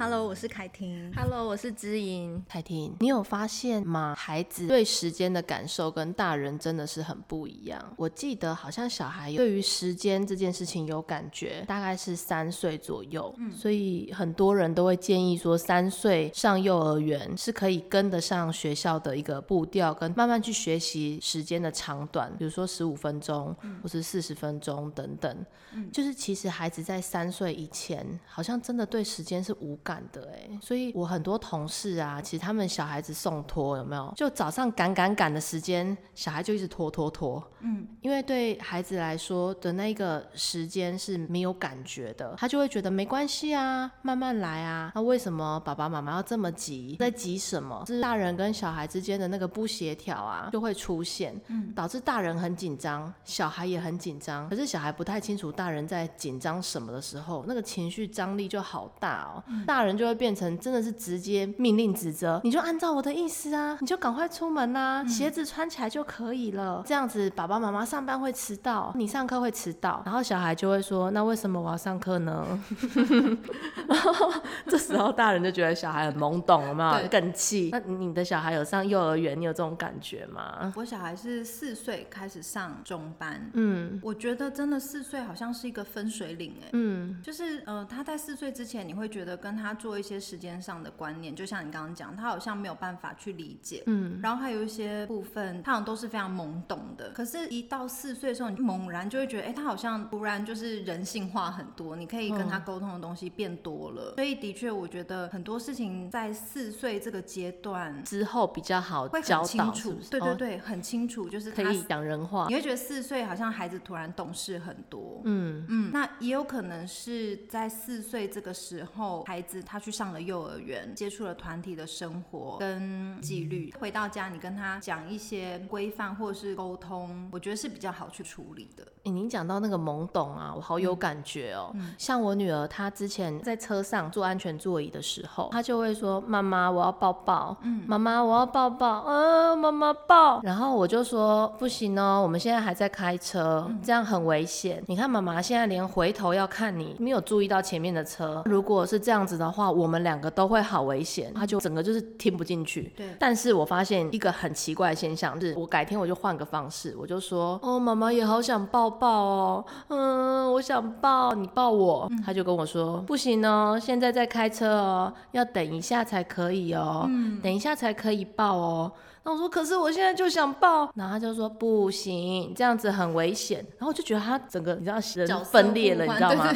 Hello，我是凯婷。Hello，我是知音。凯婷，你有发现吗？孩子对时间的感受跟大人真的是很不一样。我记得好像小孩对于时间这件事情有感觉，大概是三岁左右。嗯，所以很多人都会建议说，三岁上幼儿园是可以跟得上学校的一个步调，跟慢慢去学习时间的长短，比如说十五分钟，或是四十分钟等等。嗯，就是其实孩子在三岁以前，好像真的对时间是无感的哎，所以我很多同事啊，其实他们小孩子送托有没有？就早上赶赶赶的时间，小孩就一直拖拖拖。嗯，因为对孩子来说的那个时间是没有感觉的，他就会觉得没关系啊，慢慢来啊。那为什么爸爸妈妈要这么急？在急什么？是大人跟小孩之间的那个不协调啊，就会出现，嗯，导致大人很紧张，小孩也很紧张。可是小孩不太清楚大人在紧张什么的时候，那个情绪张力就好大哦。大大人就会变成真的是直接命令指责，你就按照我的意思啊，你就赶快出门啊，鞋子穿起来就可以了。这样子爸爸妈妈上班会迟到，你上课会迟到，然后小孩就会说，那为什么我要上课呢？然 后这时候大人就觉得小孩很懵懂，有没有？更气。那你的小孩有上幼儿园，你有这种感觉吗？我小孩是四岁开始上中班，嗯，我觉得真的四岁好像是一个分水岭哎，嗯，就是呃他在四岁之前，你会觉得跟他。他做一些时间上的观念，就像你刚刚讲，他好像没有办法去理解，嗯，然后还有一些部分，他好像都是非常懵懂的。可是，一到四岁的时候，你猛然就会觉得，哎、欸，他好像突然就是人性化很多，你可以跟他沟通的东西变多了。嗯、所以，的确，我觉得很多事情在四岁这个阶段之后比较好教导，对对对，很清楚，就是可以讲人话。你会觉得四岁好像孩子突然懂事很多，嗯嗯，那也有可能是在四岁这个时候，孩子。他去上了幼儿园，接触了团体的生活跟纪律。回到家，你跟他讲一些规范或者是沟通，我觉得是比较好去处理的。欸，您讲到那个懵懂啊，我好有感觉哦。嗯，像我女儿，她之前在车上坐安全座椅的时候，她就会说：“妈妈，我要抱抱。”嗯，妈妈，我要抱抱。嗯，妈妈抱。然后我就说：“不行哦，我们现在还在开车，这样很危险。你看，妈妈现在连回头要看你，没有注意到前面的车。如果是这样子的。”话我们两个都会好危险，她就整个就是听不进去。对，但是我发现一个很奇怪的现象，就是我改天我就换个方式，我就说，哦，妈妈也好想抱抱哦，嗯，我想抱你抱我，嗯、他就跟我说不行哦，现在在开车哦，要等一下才可以哦，嗯、等一下才可以抱哦。那我说可是我现在就想抱，然后他就说不行，这样子很危险。然后我就觉得他整个你知道人分裂了，你知道吗？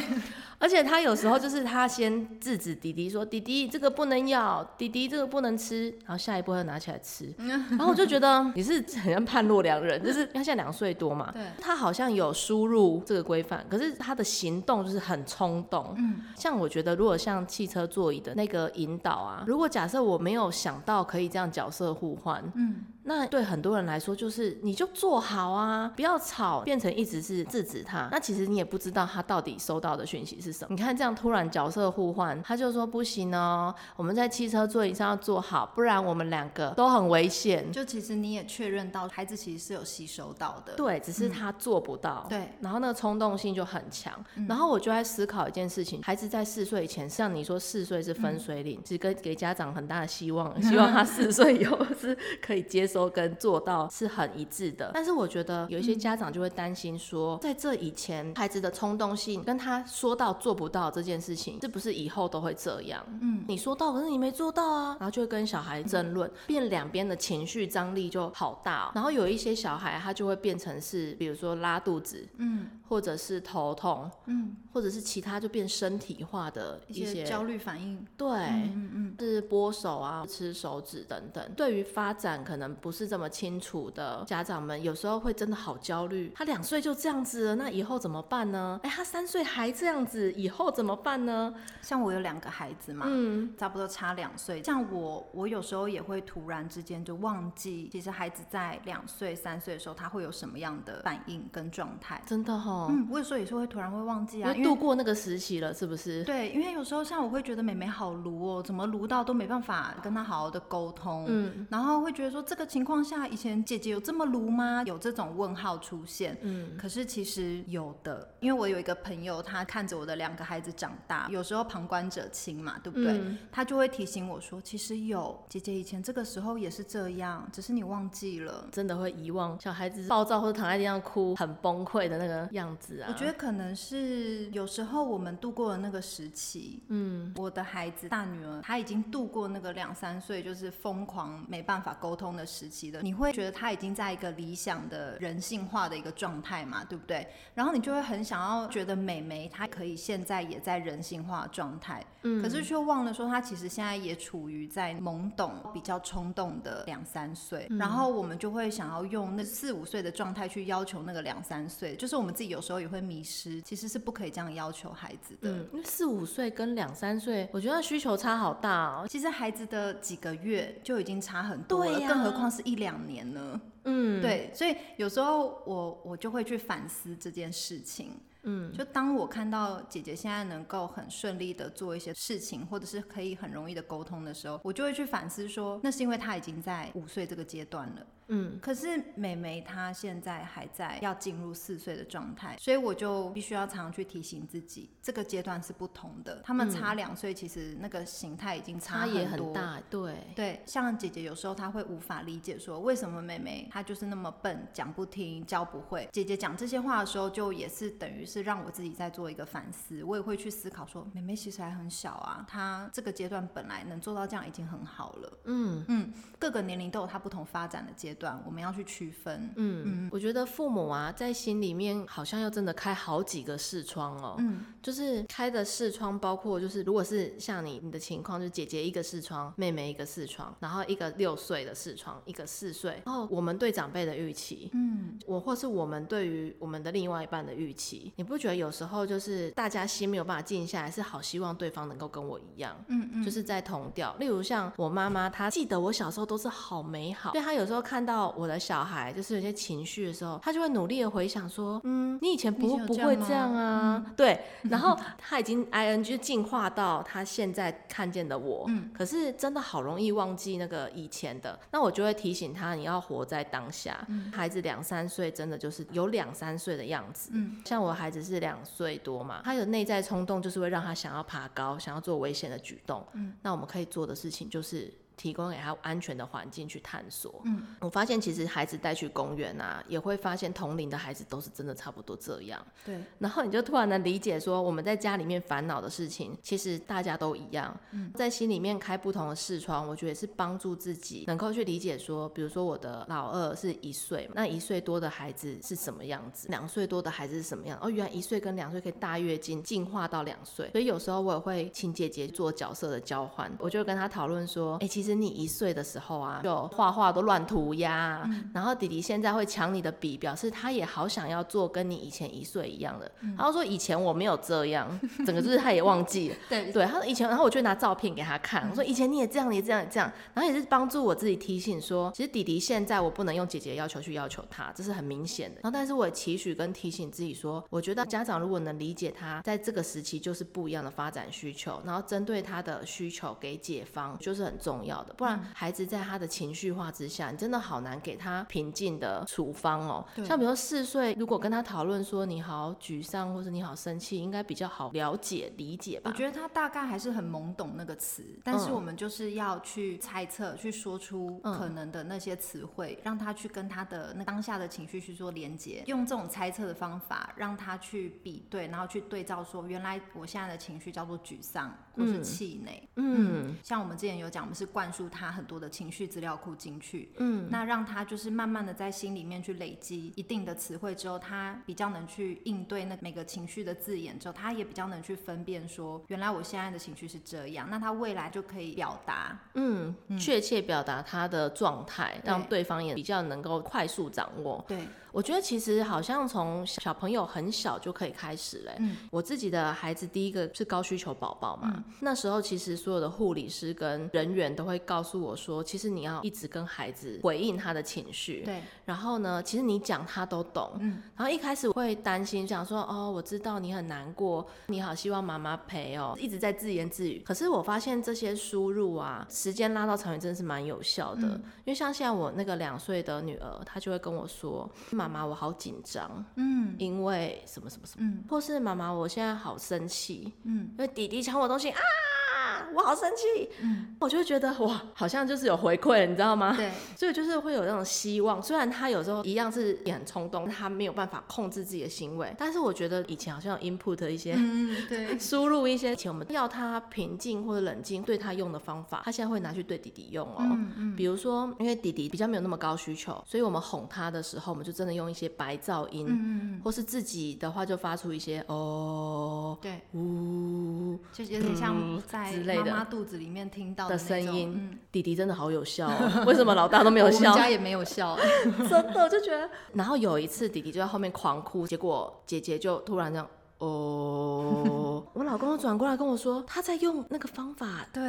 而且他有时候就是他先制止弟弟说：“弟弟这个不能咬，弟弟这个不能吃。”然后下一步他拿起来吃。然后我就觉得你是很像判若两人，就是他现在两岁多嘛，对，他好像有输入这个规范，可是他的行动就是很冲动。嗯，像我觉得如果像汽车座椅的那个引导啊，如果假设我没有想到可以这样角色互换，嗯。那对很多人来说，就是你就坐好啊，不要吵，变成一直是制止他。那其实你也不知道他到底收到的讯息是什么。你看这样突然角色互换，他就说不行哦，我们在汽车座椅上要坐好，不然我们两个都很危险。就其实你也确认到孩子其实是有吸收到的，对，只是他做不到。嗯、对，然后那个冲动性就很强。嗯、然后我就在思考一件事情：孩子在四岁以前，像你说四岁是分水岭，只、嗯、给给家长很大的希望，希望他四岁以后是可以接受。说跟做到是很一致的，但是我觉得有一些家长就会担心说，在这以前孩子的冲动性跟他说到做不到这件事情，是不是以后都会这样？嗯，你说到，可是你没做到啊，然后就会跟小孩争论，变两边的情绪张力就好大。然后有一些小孩他就会变成是，比如说拉肚子，嗯，或者是头痛，嗯，或者是其他就变身体化的一些焦虑反应，对，嗯嗯，是拨手啊，吃手指等等，对于发展可能。不是这么清楚的家长们，有时候会真的好焦虑。他两岁就这样子了，那以后怎么办呢？哎，他三岁还这样子，以后怎么办呢？像我有两个孩子嘛，嗯，差不多差两岁。像我，我有时候也会突然之间就忘记，其实孩子在两岁、三岁的时候，他会有什么样的反应跟状态。真的哈、哦，嗯，我有时候也是会突然会忘记啊，因为度过那个时期了，是不是？对，因为有时候像我会觉得美美好卢哦，怎么卢到都没办法跟他好好的沟通，嗯，然后会觉得说这个。情况下，以前姐姐有这么卢吗？有这种问号出现。嗯，可是其实有的，因为我有一个朋友，他看着我的两个孩子长大，有时候旁观者清嘛，对不对？嗯、他就会提醒我说，其实有姐姐以前这个时候也是这样，只是你忘记了，真的会遗忘小孩子暴躁或者躺在地上哭很崩溃的那个样子啊。我觉得可能是有时候我们度过了那个时期，嗯，我的孩子大女儿她已经度过那个两三岁就是疯狂没办法沟通的时期的，你会觉得他已经在一个理想的人性化的一个状态嘛，对不对？然后你就会很想要觉得美眉她可以现在也在人性化状态，嗯，可是却忘了说她其实现在也处于在懵懂、比较冲动的两三岁，嗯，然后我们就会想要用那四五岁的状态去要求那个两三岁，就是我们自己有时候也会迷失，其实是不可以这样要求孩子的，嗯，因为四五岁跟两三岁，我觉得需求差好大哦。其实孩子的几个月就已经差很多了，更何况是一两年呢？嗯，对，所以有时候我我就会去反思这件事情。嗯，就当我看到姐姐现在能够很顺利的做一些事情，或者是可以很容易的沟通的时候，我就会去反思说，那是因为她已经在五岁这个阶段了。嗯，可是妹妹她现在还在要进入四岁的状态，所以我就必须要常常去提醒自己，这个阶段是不同的。他们差两岁，其实那个形态已经差很多，也很大。对对，像姐姐有时候她会无法理解说，为什么妹妹她就是那么笨，讲不听，教不会。姐姐讲这些话的时候，就也是等于是让我自己在做一个反思。我也会去思考说，妹妹其实还很小啊，她这个阶段本来能做到这样已经很好了。嗯嗯，各个年龄都有她不同发展的阶段。段我们要去区分，嗯嗯，我觉得父母啊，在心里面好像要真的开好几个视窗哦，嗯，就是开的视窗包括就是如果是像你你的情况，就是姐姐一个视窗，妹妹一个视窗，然后一个六岁的视窗，一个四岁，然后我们对长辈的预期，嗯，我或是我们对于我们的另外一半的预期，你不觉得有时候就是大家心没有办法静下来，是好希望对方能够跟我一样，嗯嗯，就是在同调。例如像我妈妈，她记得我小时候都是好美好，所以她有时候看。到我的小孩就是有些情绪的时候，他就会努力的回想说，嗯，你以前不不会这样啊，嗯、对，然后他已经 I N G 进化到他现在看见的我，嗯，可是真的好容易忘记那个以前的，那我就会提醒他，你要活在当下。嗯、孩子两三岁真的就是有两三岁的样子，嗯，像我孩子是两岁多嘛，他有内在冲动就是会让他想要爬高，想要做危险的举动，嗯，那我们可以做的事情就是。提供给他安全的环境去探索。嗯，我发现其实孩子带去公园啊，也会发现同龄的孩子都是真的差不多这样。对。然后你就突然能理解说，我们在家里面烦恼的事情，其实大家都一样。嗯。在心里面开不同的视窗，我觉得是帮助自己能够去理解说，比如说我的老二是一岁，那一岁多的孩子是什么样子？两岁多的孩子是什么样？哦，原来一岁跟两岁可以大跃进，进化到两岁。所以有时候我也会请姐姐做角色的交换，我就跟她讨论说，哎、欸，其实。其实你一岁的时候啊，就画画都乱涂鸦，嗯、然后弟弟现在会抢你的笔，表示他也好想要做跟你以前一岁一样的。嗯、然后说以前我没有这样，整个就是他也忘记了。对对，他说以前，然后我就拿照片给他看，我说以前你也这样，你也这样，这样，然后也是帮助我自己提醒说，其实弟弟现在我不能用姐姐的要求去要求他，这是很明显的。然后但是我也期许跟提醒自己说，我觉得家长如果能理解他在这个时期就是不一样的发展需求，然后针对他的需求给解方，就是很重要。不然孩子在他的情绪化之下，你真的好难给他平静的处方哦。像比如说四岁，如果跟他讨论说你好沮丧或者你好生气，应该比较好了解理解吧？我觉得他大概还是很懵懂那个词，但是我们就是要去猜测，嗯、去说出可能的那些词汇，嗯、让他去跟他的那当下的情绪去做连接，用这种猜测的方法让他去比对，然后去对照说，原来我现在的情绪叫做沮丧或是气馁。嗯，嗯，像我们之前有讲，我们是灌。输他很多的情绪资料库进去，嗯，那让他就是慢慢的在心里面去累积一定的词汇之后，他比较能去应对那每个情绪的字眼之后，他也比较能去分辨说，原来我现在的情绪是这样，那他未来就可以表达，嗯，确切表达他的状态，让对方也比较能够快速掌握。对。我觉得其实好像从小朋友很小就可以开始嘞。嗯，我自己的孩子第一个是高需求宝宝嘛，嗯、那时候其实所有的护理师跟人员都会告诉我说，其实你要一直跟孩子回应他的情绪。对。然后呢，其实你讲他都懂。嗯。然后一开始我会担心，想说哦，我知道你很难过，你好希望妈妈陪哦，一直在自言自语。可是我发现这些输入啊，时间拉到长远真的是蛮有效的。嗯、因为像现在我那个两岁的女儿，她就会跟我说：“妈妈，我好紧张。”嗯。因为什么什么什么。嗯。或是妈妈，我现在好生气。嗯。因为弟弟抢我东西 ah 啊。我好生气，嗯，我就会觉得哇，好像就是有回馈，你知道吗？对，所以就是会有那种希望。虽然他有时候一样是也很冲动，他没有办法控制自己的行为，但是我觉得以前好像有 input 一些，嗯，对，输入一些以前我们要他平静或者冷静对他用的方法，他现在会拿去对弟弟用哦。嗯嗯。比如说，因为弟弟比较没有那么高需求，所以我们哄他的时候，我们就真的用一些白噪音，嗯，或是自己的话就发出一些哦，对，呜，就有点像在妈妈肚子里面听到的声音，嗯、弟弟真的好有效，喔，为什么老大都没有笑？我们家也没有笑，真的我就觉得。然后有一次弟弟就在后面狂哭，结果姐姐就突然这样，哦，我老公转过来跟我说他在用那个方法，对，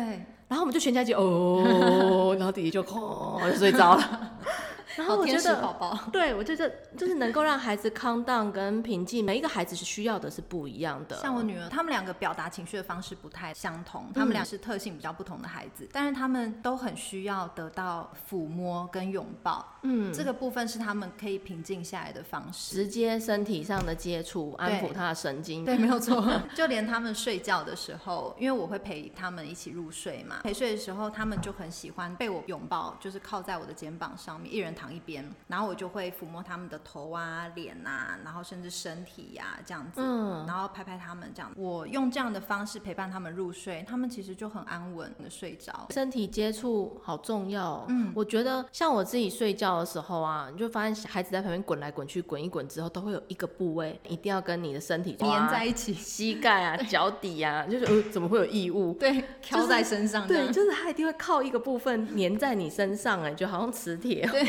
然后我们就全家一起哦，然后弟弟就哦就睡着了。然后我觉得，宝宝，对，我觉得就是能够让孩子 calm down 跟平静，每一个孩子是需要的是不一样的。像我女儿，他们两个表达情绪的方式不太相同，他们俩是特性比较不同的孩子，但是他们都很需要得到抚摸跟拥抱。嗯，这个部分是他们可以平静下来的方式，直接身体上的接触，安抚他的神经。对，没有错。就连他们睡觉的时候，因为我会陪他们一起入睡嘛，陪睡的时候，他们就很喜欢被我拥抱，就是靠在我的肩膀上面，一人躺。一边，然后我就会抚摸他们的头啊、脸啊，然后甚至身体呀、啊，这样子，嗯，然后拍拍他们，这样。我用这样的方式陪伴他们入睡，他们其实就很安稳的睡着。身体接触好重要，嗯，我觉得像我自己睡觉的时候啊，你就发现孩子在旁边滚来滚去，滚一滚之后，都会有一个部位一定要跟你的身体粘在一起，膝盖啊、脚底啊，就是呃，怎么会有异物？对，飘在身上，对，就是他一定会靠一个部分粘在你身上，哎，就好像磁铁，对。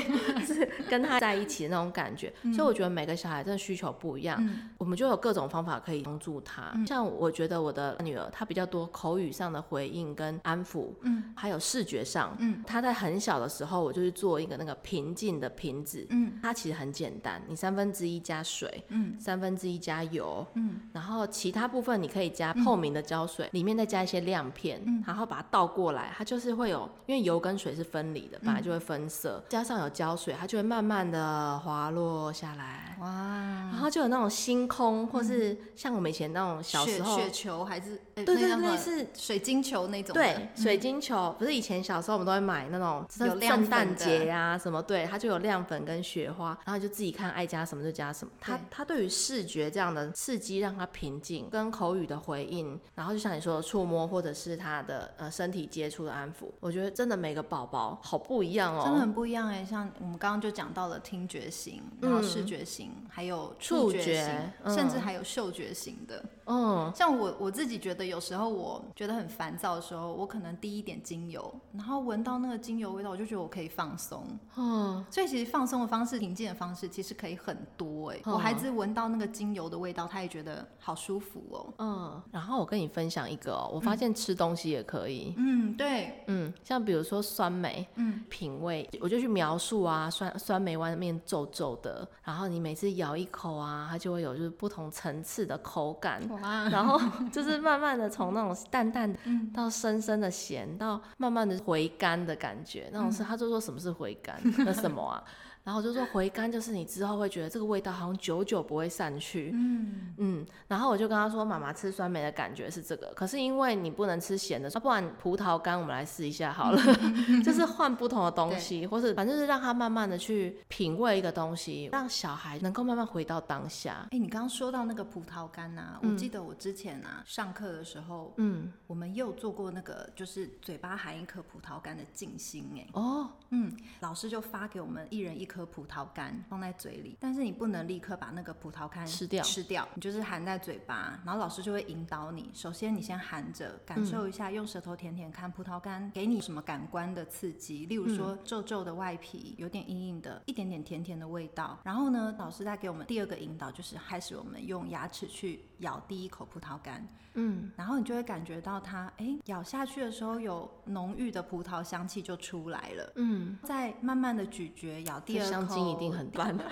是跟他在一起的那种感觉，嗯、所以我觉得每个小孩真的需求不一样，嗯、我们就有各种方法可以帮助他。嗯、像我觉得我的女儿，她比较多口语上的回应跟安抚，嗯，还有视觉上，嗯，她在很小的时候，我就去做一个那个平静的瓶子，嗯，它其实很简单，你三分之一加水，嗯，三分之一加油，嗯，然后其他部分你可以加透明的胶水，嗯、里面再加一些亮片，嗯，然后把它倒过来，它就是会有，因为油跟水是分离的，本来就会分色，加上有胶水，它就会慢慢的滑落下来，哇，然后就有那种星空，或是像我们以前那种小时候雪球，还是对对对，类似水晶球那种，对，水晶球不是以前小时候我们都会买那种圣诞节呀什么，对，它就有亮粉跟雪花，然后就自己看爱加什么就加什么。它它对于视觉这样的刺激，让它平静，跟口语的回应，然后就像你说的触摸或者是他的呃身体接触的安抚，我觉得真的每个宝宝好不一样哦，真的很不一样哎，像我们刚刚就讲到了听觉型，然后视觉型，嗯、还有触觉型，甚至还有嗅觉型的。嗯，像我我自己觉得，有时候我觉得很烦躁的时候，我可能滴一点精油，然后闻到那个精油味道，我就觉得我可以放松。嗯，所以其实放松的方式、平静的方式，其实可以很多哎。嗯、我孩子闻到那个精油的味道，他也觉得好舒服哦。嗯，然后我跟你分享一个哦，我发现吃东西也可以。嗯，对，嗯，像比如说酸梅，嗯，品味，我就去描述啊，酸酸梅外面皱皱的，然后你每次咬一口啊，它就会有就是不同层次的口感。哇 然后就是慢慢的从那种淡淡的到深深的咸，到慢慢的回甘的感觉，那种是他就说什么是回甘？那什么啊？然后就说回甘就是你之后会觉得这个味道好像久久不会散去，嗯嗯。然后我就跟他说，妈妈吃酸梅的感觉是这个，可是因为你不能吃咸的，那不然葡萄干我们来试一下好了，就是换不同的东西，或是反正是让他慢慢的去品味一个东西，让小孩能够慢慢回到当下。哎，你刚刚说到那个葡萄干呐、啊，嗯、我记得我之前啊上课的时候，嗯，我们又做过那个就是嘴巴含一颗葡萄干的静心，哎，哦，嗯，老师就发给我们一人一颗。颗葡萄干放在嘴里，但是你不能立刻把那个葡萄干吃掉，吃掉，你就是含在嘴巴，然后老师就会引导你。首先你先含着，感受一下，用舌头舔舔看葡萄干给你什么感官的刺激，例如说皱皱的外皮，有点硬硬的，一点点甜甜的味道。然后呢，老师再给我们第二个引导，就是开始我们用牙齿去咬第一口葡萄干。嗯，然后你就会感觉到它，哎，咬下去的时候有浓郁的葡萄香气就出来了。嗯，再慢慢的咀嚼，咬第二口，香精一定很淡。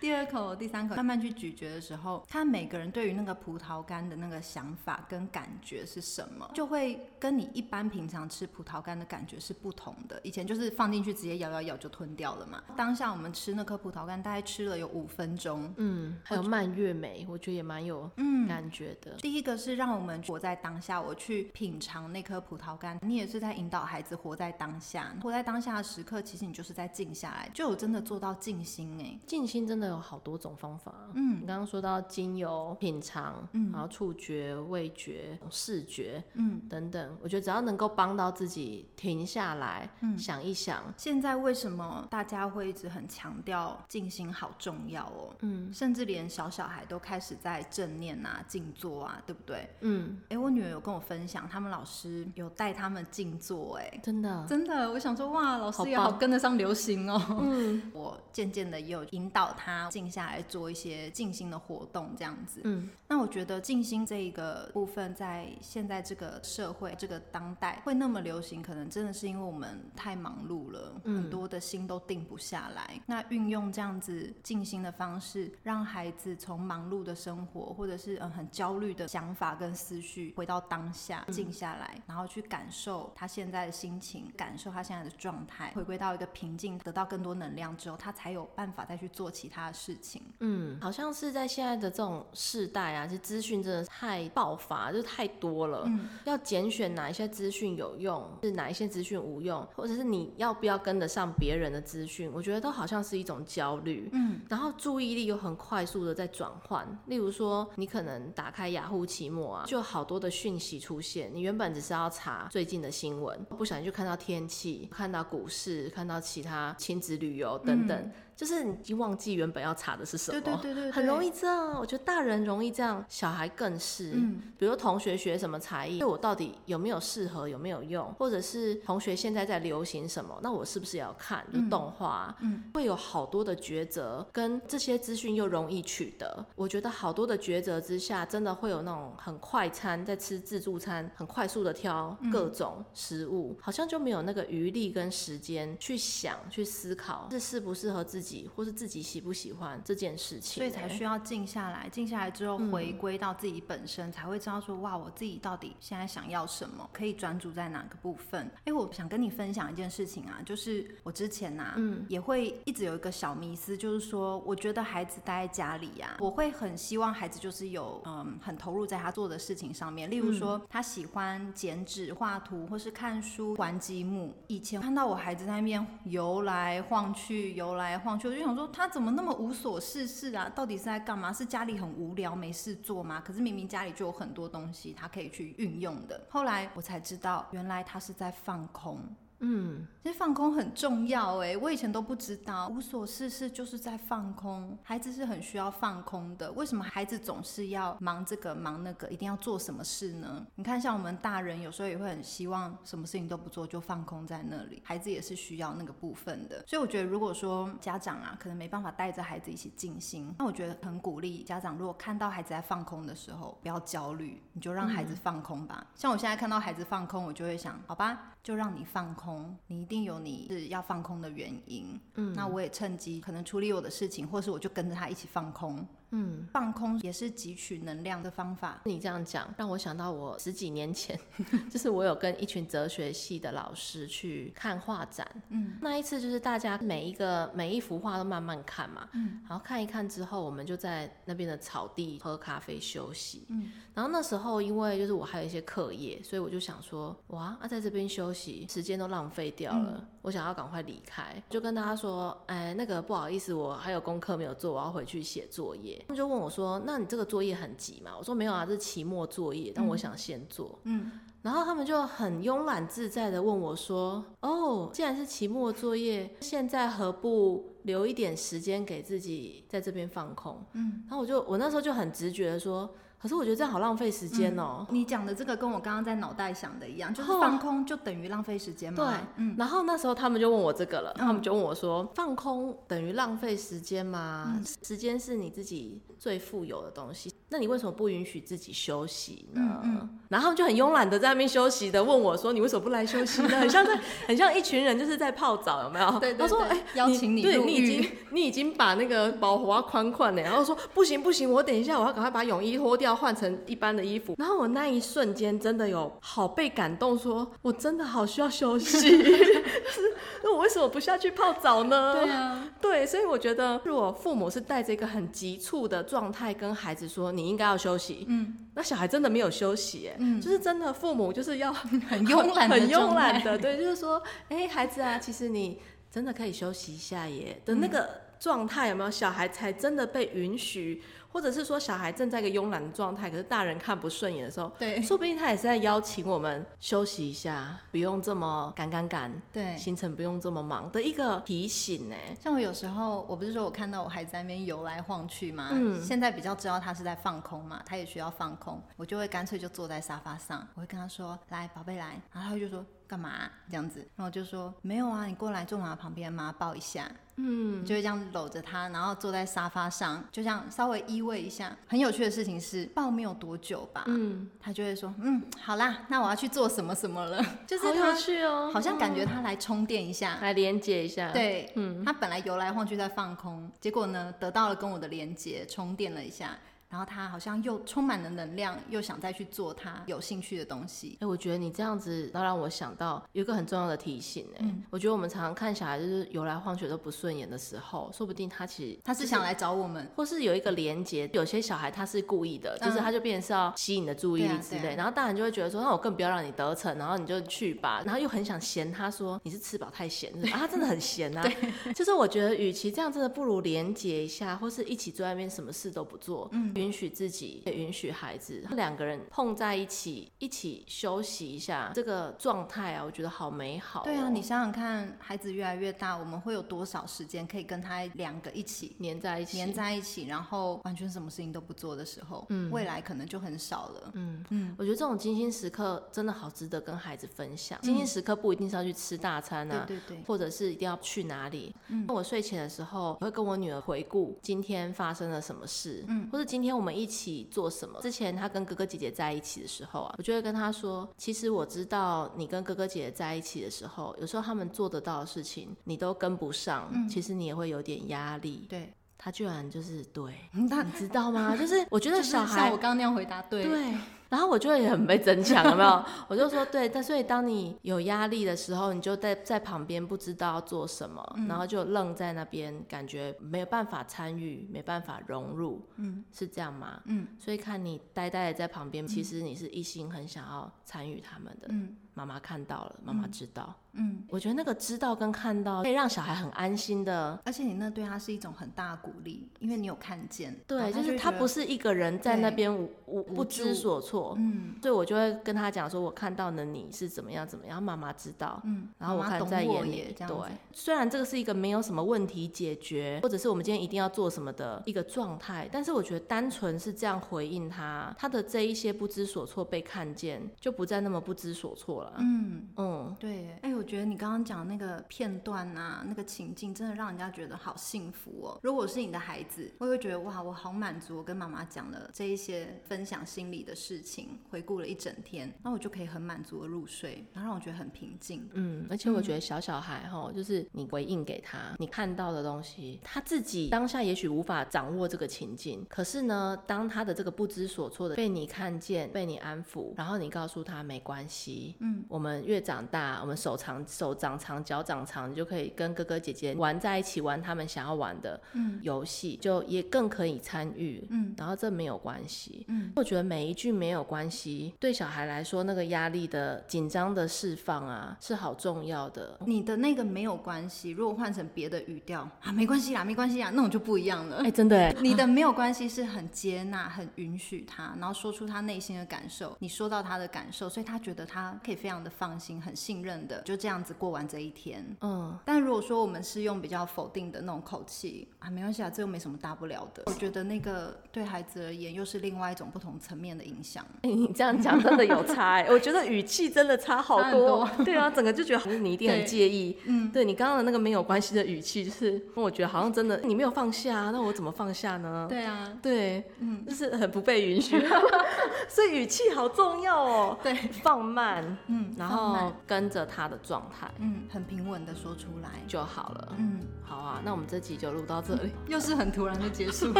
第二口、第三口，慢慢去咀嚼的时候，他每个人对于那个葡萄干的那个想法跟感觉是什么，就会跟你一般平常吃葡萄干的感觉是不同的。以前就是放进去直接咬咬咬就吞掉了嘛。当下我们吃那颗葡萄干，大概吃了有五分钟。嗯，还有蔓越莓，我觉得也蛮有嗯感觉的。第一个是让我们活在当下，我去品尝那颗葡萄干，你也是在引导孩子活在当下。活在当下的时刻，其实你就是在静下来，就有真的做到静心哎，静心真的。有好多种方法，嗯，你刚刚说到精油品尝，嗯，然后触觉、味觉、视觉，嗯，等等，我觉得只要能够帮到自己停下来，嗯，想一想，现在为什么大家会一直很强调静心好重要哦，嗯，甚至连小小孩都开始在正念啊、静坐啊，对不对？嗯，哎，我女儿有跟我分享，他们老师有带他们静坐，哎，真的，真的，我想说，哇，老师也好跟得上流行哦，嗯，我渐渐的也有引导他。静下来做一些静心的活动，这样子。嗯，那我觉得静心这一个部分，在现在这个社会、这个当代会那么流行，可能真的是因为我们太忙碌了，嗯、很多的心都定不下来。那运用这样子静心的方式，让孩子从忙碌的生活，或者是嗯很焦虑的想法跟思绪，回到当下，静下来，然后去感受他现在的心情，感受他现在的状态，回归到一个平静，得到更多能量之后，他才有办法再去做其他的。事情，嗯，好像是在现在的这种世代啊，其实资讯真的太爆发，就太多了。嗯，要拣选哪一些资讯有用，是哪一些资讯无用，或者是你要不要跟得上别人的资讯，我觉得都好像是一种焦虑。嗯，然后注意力又很快速的在转换。例如说，你可能打开雅虎期末啊，就好多的讯息出现。你原本只是要查最近的新闻，不小心就看到天气，看到股市，看到其他亲子旅游等等。就是你已经忘记原本要查的是什么，对对对对，很容易这样。我觉得大人容易这样，小孩更是。嗯，比如说同学学什么才艺，对我到底有没有适合，有没有用？或者是同学现在在流行什么，那我是不是也要看？就动画，嗯，会有好多的抉择，跟这些资讯又容易取得。我觉得好多的抉择之下，真的会有那种很快餐，在吃自助餐，很快速的挑各种食物，好像就没有那个余力跟时间去想、去思考，这适不适合自己。或是自己喜不喜欢这件事情，所以才需要静下来。静下来之后，回归到自己本身，嗯、才会知道说，哇，我自己到底现在想要什么，可以专注在哪个部分。哎，我想跟你分享一件事情啊，就是我之前呐、啊，嗯，也会一直有一个小迷思，就是说，我觉得孩子待在家里呀、啊，我会很希望孩子就是有嗯很投入在他做的事情上面，例如说他喜欢剪纸、画图，或是看书、玩积木。以前看到我孩子在那边游来晃去，游来晃我就想说，他怎么那么无所事事啊？到底是在干嘛？是家里很无聊没事做吗？可是明明家里就有很多东西，他可以去运用的。后来我才知道，原来他是在放空。嗯，其实放空很重要哎，我以前都不知道，无所事事就是在放空。孩子是很需要放空的，为什么孩子总是要忙这个忙那个，一定要做什么事呢？你看，像我们大人有时候也会很希望什么事情都不做就放空在那里，孩子也是需要那个部分的。所以我觉得，如果说家长啊，可能没办法带着孩子一起静心，那我觉得很鼓励家长，如果看到孩子在放空的时候，不要焦虑，你就让孩子放空吧。嗯。像我现在看到孩子放空，我就会想，好吧。就让你放空，你一定有你是要放空的原因。嗯，那我也趁机可能处理我的事情，或是我就跟着他一起放空。嗯，放空也是汲取能量的方法。你这样讲，让我想到我十几年前，就是我有跟一群哲学系的老师去看画展。嗯，那一次就是大家每一个每一幅画都慢慢看嘛。嗯，然后看一看之后，我们就在那边的草地喝咖啡休息。嗯，然后那时候因为就是我还有一些课业，所以我就想说，哇，啊在这边休息，时间都浪费掉了。嗯我想要赶快离开，就跟他说，哎，那个不好意思，我还有功课没有做，我要回去写作业。他们就问我说，那你这个作业很急吗？我说没有啊，这是期末作业，但我想先做。嗯。然后他们就很慵懒自在的问我说：“哦，既然是期末作业，现在何不留一点时间给自己在这边放空？”嗯，然后我就我那时候就很直觉的说。可是我觉得这样好浪费时间哦。你讲的这个跟我刚刚在脑袋想的一样，就是放空就等于浪费时间吗？对，嗯。然后那时候他们就问我这个了，他们就问我说：“放空等于浪费时间吗？嗯、时间是你自己最富有的东西，那你为什么不允许自己休息呢？”嗯嗯、然后就很慵懒的在那边休息的问我说：“你为什么不来休息呢？”很像在，很像一群人就是在泡澡，有没有？对，对，对，他说：“哎、欸，邀请你，对你已经你已经把那个保活宽宽呢，然后说不行不行，我等一下我要赶快把泳衣脱掉，换成一般。”的衣服，然后我那一瞬间真的有好被感动，说我真的好需要休息，那我为什么不下去泡澡呢？对啊，对，所以我觉得如果父母是带着一个很急促的状态跟孩子说你应该要休息，嗯，那小孩真的没有休息，哎，嗯，就是真的父母就是要很慵懒、很慵懒的，对，就是说，哎，孩子啊，其实你真的可以休息一下耶的那个状态有没有？小孩才真的被允许。或者是说小孩正在一个慵懒的状态，可是大人看不顺眼的时候，对，说不定他也是在邀请我们休息一下，不用这么赶赶赶，对，行程不用这么忙的一个提醒呢。像我有时候，我不是说我看到我孩子在那边游来晃去吗？嗯，现在比较知道他是在放空嘛，他也需要放空，我就会干脆就坐在沙发上，我会跟他说：“来，宝贝来。”然后他就说。干嘛？啊？这样子，然后我就说没有啊，你过来坐妈妈旁边，妈妈抱一下，嗯，就会这样搂着他，然后坐在沙发上，就这样稍微依偎一下。很有趣的事情是，抱没有多久吧，嗯，他就会说，嗯，好啦，那我要去做什么什么了，就是好有趣哦，好像感觉他来充电一下，来连接一下，对，嗯，他本来游来晃去在放空，结果呢，得到了跟我的连接，充电了一下。然后他好像又充满了能量，又想再去做他有兴趣的东西。哎，我觉得你这样子，倒让我想到有一个很重要的提醒。哎、嗯，我觉得我们常常看小孩就是游来晃去都不顺眼的时候，说不定他其实他是想来找我们，或是有一个连接。有些小孩他是故意的，就是他就变成是要吸引你的注意力之类。嗯啊啊、然后大人就会觉得说，那我更不要让你得逞，然后你就去吧。然后又很想嫌他说你是吃饱太闲，啊，他真的很闲啊。对，就是我觉得与其这样，真的不如连接一下，或是一起坐在那边什么事都不做，嗯，允许自己。也允许孩子两个人碰在一起，一起休息一下，这个状态啊，我觉得好美好哦。对啊，你想想看，孩子越来越大，我们会有多少时间可以跟他两个一起黏在一起，黏在一起，然后完全什么事情都不做的时候，嗯，未来可能就很少了。嗯嗯，我觉得这种精心时刻真的好值得跟孩子分享。精心时刻不一定是要去吃大餐啊，对对对，或者是一定要去哪里。嗯，我睡前的时候，我会跟我女儿回顾今天发生了什么事，嗯，或者今天我们一起。做什么？之前他跟哥哥姐姐在一起的时候啊，我就会跟他说，其实我知道你跟哥哥姐姐在一起的时候，有时候他们做得到的事情，你都跟不上，嗯、其实你也会有点压力。对，他居然就是对，你知道吗？就是我觉得小孩，像我刚刚那样回答，对。对然后我就会很被增强，有没有？我就说对，但所以当你有压力的时候，你就在在旁边不知道要做什么，嗯、然后就愣在那边，感觉没有办法参与，没办法融入，嗯，是这样吗？嗯，所以看你呆呆的在旁边，其实你是一心很想要参与他们的。嗯，妈妈看到了，妈妈知道。嗯，我觉得那个知道跟看到可以让小孩很安心的，而且你那对他是一种很大的鼓励，因为你有看见。对，就是他不是一个人在那边无无不知所措。嗯，所以我就会跟他讲说，我看到了你是怎么样怎么样，妈妈知道，嗯，然后我看在眼里，对，虽然这个是一个没有什么问题解决，或者是我们今天一定要做什么的一个状态，但是我觉得单纯是这样回应他，他的这一些不知所措被看见，就不再那么不知所措了。嗯嗯，对，哎，我觉得你刚刚讲那个片段啊，那个情境，真的让人家觉得好幸福哦。如果是你的孩子，我会觉得哇，我好满足，我跟妈妈讲了这一些分享心里的事情。回顾了一整天，那我就可以很满足的入睡，然后让我觉得很平静。嗯，而且我觉得小小孩哈，嗯、就是你回应给他，你看到的东西，他自己当下也许无法掌握这个情境，可是呢，当他的这个不知所措的被你看见，被你安抚，然后你告诉他没关系，嗯。嗯，我们越长大，我们手长手长长脚长长，你就可以跟哥哥姐姐玩在一起，玩他们想要玩的游戏，就也更可以参与。嗯，然后这没有关系。嗯，我觉得每一句没有关系，对小孩来说那个压力的紧张的释放啊，是好重要的。你的那个没有关系，如果换成别的语调啊，没关系啦，没关系啦，那种就不一样了。哎、欸，真的，你的没有关系是很接纳、很允许他，然后说出他内心的感受，你说到他的感受，所以他觉得他可以非常的放心、很信任的就这样子过完这一天。嗯，但如果说我们是用比较否定的那种口气啊，没关系啊，这又没什么大不了的。我觉得那个对孩子而言又是另外一种不同层面的影响。欸，你这样讲真的有差哎，我觉得语气真的差好多。对啊，整个就觉得你一定很介意。嗯，对你刚刚的那个没有关系的语气，就是我觉得好像真的你没有放下，啊那我怎么放下呢？对啊，对，嗯，就是很不被允许，所以语气好重要哦。对，放慢，嗯，然后跟着他的状态，嗯，很平稳的说出来。就好了。嗯，好啊，那我们这集就录到这里，又是很突然的结束。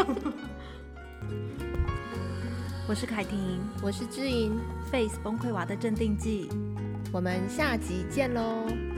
我是凯婷，我是知莹，Face 崩溃娃的镇定剂，我们下集见喽。